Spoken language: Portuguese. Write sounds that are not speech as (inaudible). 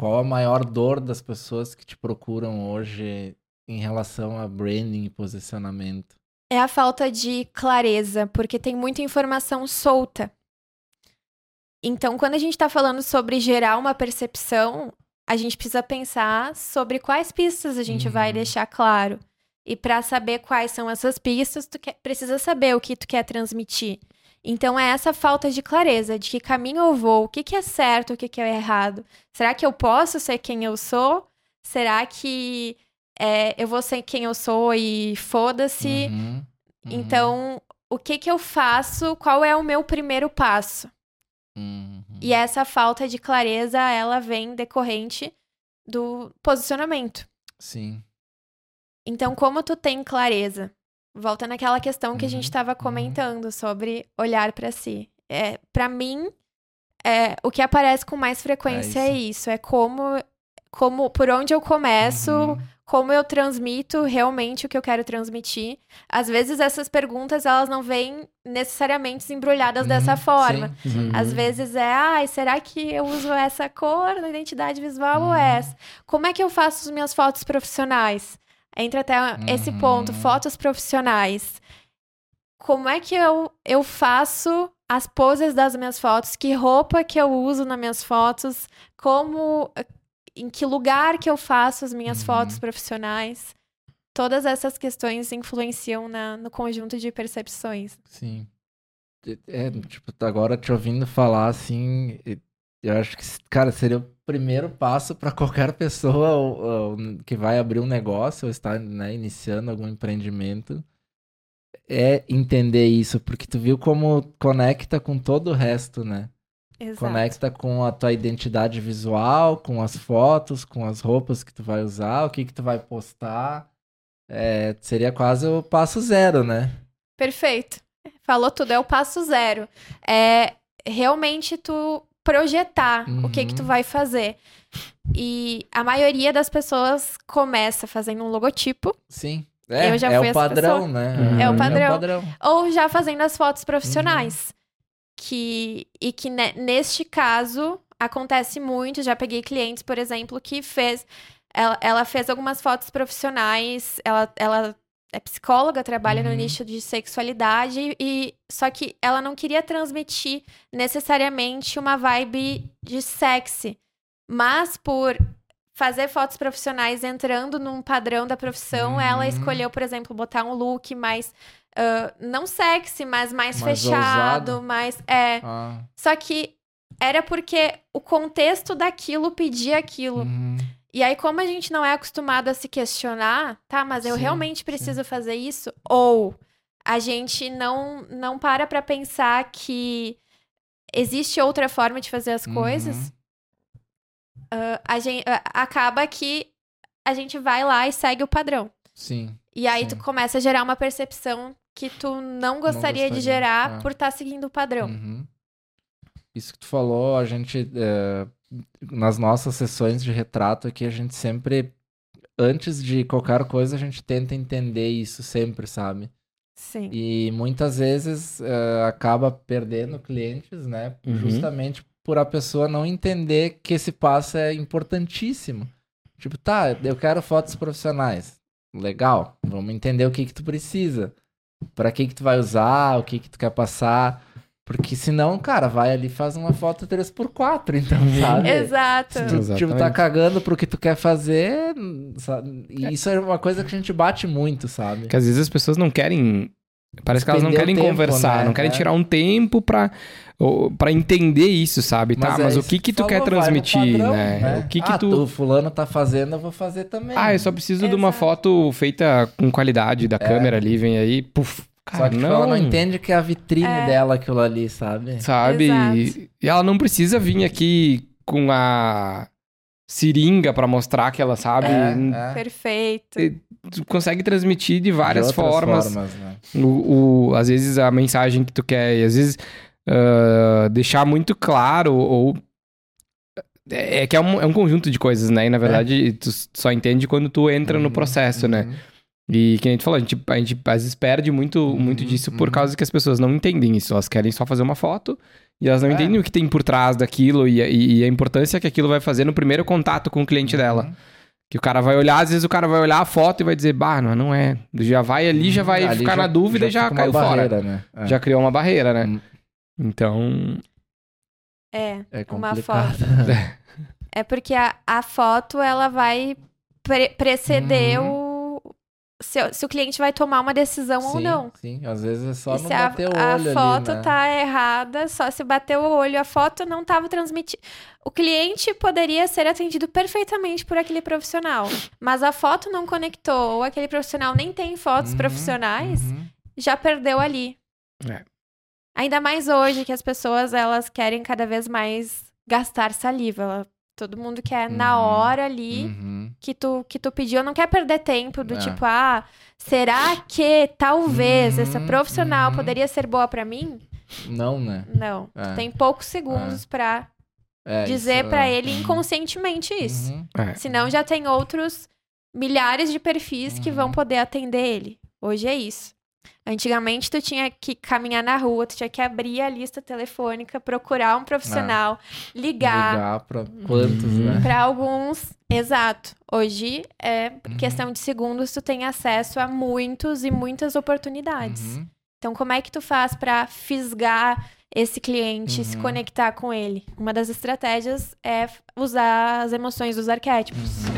qual a maior dor das pessoas que te procuram hoje em relação a branding e posicionamento? É a falta de clareza, porque tem muita informação solta. Então, quando a gente está falando sobre gerar uma percepção, a gente precisa pensar sobre quais pistas a gente uhum. vai deixar claro. E para saber quais são essas pistas, tu quer, precisa saber o que tu quer transmitir. Então é essa falta de clareza de que caminho eu vou, o que, que é certo, o que, que é errado. Será que eu posso ser quem eu sou? Será que é, eu vou ser quem eu sou e foda-se? Uhum, uhum. Então, o que, que eu faço? Qual é o meu primeiro passo? Uhum. E essa falta de clareza, ela vem decorrente do posicionamento. Sim. Então, como tu tem clareza? Volta naquela questão que a gente estava uhum, uhum. comentando sobre olhar para si. É, para mim, é, o que aparece com mais frequência é isso, é, isso, é como, como por onde eu começo, uhum. como eu transmito realmente o que eu quero transmitir. Às vezes essas perguntas elas não vêm necessariamente embrulhadas uhum, dessa forma. Uhum. Às vezes é, ai, será que eu uso essa cor na identidade visual ou uhum. essa? Como é que eu faço as minhas fotos profissionais? Entra até uhum. esse ponto, fotos profissionais. Como é que eu, eu faço as poses das minhas fotos? Que roupa que eu uso nas minhas fotos? Como em que lugar que eu faço as minhas uhum. fotos profissionais? Todas essas questões influenciam na, no conjunto de percepções. Sim. É, tipo, agora te ouvindo falar assim, eu acho que, cara, seria o primeiro passo para qualquer pessoa ou, ou, que vai abrir um negócio ou está né, iniciando algum empreendimento é entender isso, porque tu viu como conecta com todo o resto, né? Exato. Conecta com a tua identidade visual, com as fotos, com as roupas que tu vai usar, o que que tu vai postar. É, seria quase o passo zero, né? Perfeito. Falou tudo, é o passo zero. É realmente tu projetar uhum. o que que tu uhum. vai fazer. E a maioria das pessoas começa fazendo um logotipo. Sim. É, eu já é fui o padrão, pessoa. né? Uhum. É, o padrão. é, o padrão. Ou já fazendo as fotos profissionais. Uhum. Que, e que ne, neste caso acontece muito. Já peguei clientes, por exemplo, que fez. Ela, ela fez algumas fotos profissionais. Ela, ela é psicóloga, trabalha uhum. no nicho de sexualidade e só que ela não queria transmitir necessariamente uma vibe de sexy, mas por fazer fotos profissionais entrando num padrão da profissão, uhum. ela escolheu, por exemplo, botar um look mais uh, não sexy, mas mais, mais fechado, ousado. mais é. Ah. Só que era porque o contexto daquilo pedia aquilo. Uhum. E aí, como a gente não é acostumado a se questionar, tá, mas eu sim, realmente preciso sim. fazer isso? Ou a gente não, não para pra pensar que existe outra forma de fazer as uhum. coisas, uh, a gente, uh, acaba que a gente vai lá e segue o padrão. Sim. E aí sim. tu começa a gerar uma percepção que tu não gostaria, não gostaria de gerar é. por estar tá seguindo o padrão. Uhum. Isso que tu falou, a gente. É nas nossas sessões de retrato aqui, a gente sempre, antes de qualquer coisa, a gente tenta entender isso sempre, sabe? Sim. E muitas vezes uh, acaba perdendo clientes, né? Uhum. Justamente por a pessoa não entender que esse passo é importantíssimo. Tipo, tá, eu quero fotos profissionais. Legal, vamos entender o que que tu precisa. Para que que tu vai usar, o que que tu quer passar. Porque senão, cara, vai ali e faz uma foto 3x4, então, sabe? Exato. Se tu, tipo, tá cagando pro que tu quer fazer, sabe? E é. isso é uma coisa que a gente bate muito, sabe? Que às vezes as pessoas não querem Parece que elas não querem tempo, conversar, né? não querem é. tirar um tempo pra, pra entender isso, sabe? Mas tá, é mas o que que tu falou, quer transmitir, padrão, né? né? O que que ah, tu... tu... fulano tá fazendo, eu vou fazer também. Ah, eu só preciso Exato. de uma foto feita com qualidade da é. câmera ali, vem aí, puf, Cara, Só que tipo, não... ela não entende que é a vitrine é. dela aquilo ali, sabe? Sabe? E, e ela não precisa vir aqui com a seringa para mostrar que ela sabe. É, é. Perfeito. Tu consegue transmitir de várias de formas. formas né? o, o, às vezes a mensagem que tu quer, e às vezes uh, deixar muito claro ou é, é que é um, é um conjunto de coisas, né? E na verdade é. tu só entende quando tu entra uhum, no processo, né? uhum. né? E que a gente falou, a gente, a gente às vezes perde muito, uhum, muito disso por uhum. causa que as pessoas não entendem isso. Elas querem só fazer uma foto E elas não é. entendem o que tem por trás daquilo e, e, e, a importância que aquilo vai fazer no primeiro contato com o cliente uhum. dela. Que o cara vai olhar, às vezes o cara vai olhar a foto e vai dizer, bah, não, não é. Já vai ali, já vai ali ficar já, na dúvida e já caiu fora. Né? É. Já criou uma barreira, né? Hum. Então. É, é uma foto. (laughs) é porque a, a foto ela vai pre preceder uhum. o se, se, o cliente vai tomar uma decisão sim, ou não. Sim, às vezes é só e não bater a, o olho A foto ali, né? tá errada, só se bater o olho, a foto não estava transmitindo. O cliente poderia ser atendido perfeitamente por aquele profissional, mas a foto não conectou, ou aquele profissional nem tem fotos uhum, profissionais, uhum. já perdeu ali. É. Ainda mais hoje que as pessoas elas querem cada vez mais gastar saliva. Todo mundo quer uhum, na hora ali uhum. que, tu, que tu pediu, não quer perder tempo do é. tipo, ah, será que talvez uhum, essa profissional uhum. poderia ser boa para mim? Não, né? Não. É. tem poucos segundos é. para é, dizer para é. ele uhum. inconscientemente isso. Uhum. É. Senão já tem outros milhares de perfis que vão poder atender ele. Hoje é isso. Antigamente, tu tinha que caminhar na rua, tu tinha que abrir a lista telefônica, procurar um profissional, ah, ligar. Ligar pra quantos, uhum. né? Pra alguns, exato. Hoje, é uhum. questão de segundos, tu tem acesso a muitos e muitas oportunidades. Uhum. Então, como é que tu faz para fisgar esse cliente, se uhum. conectar com ele? Uma das estratégias é usar as emoções dos arquétipos. Uhum.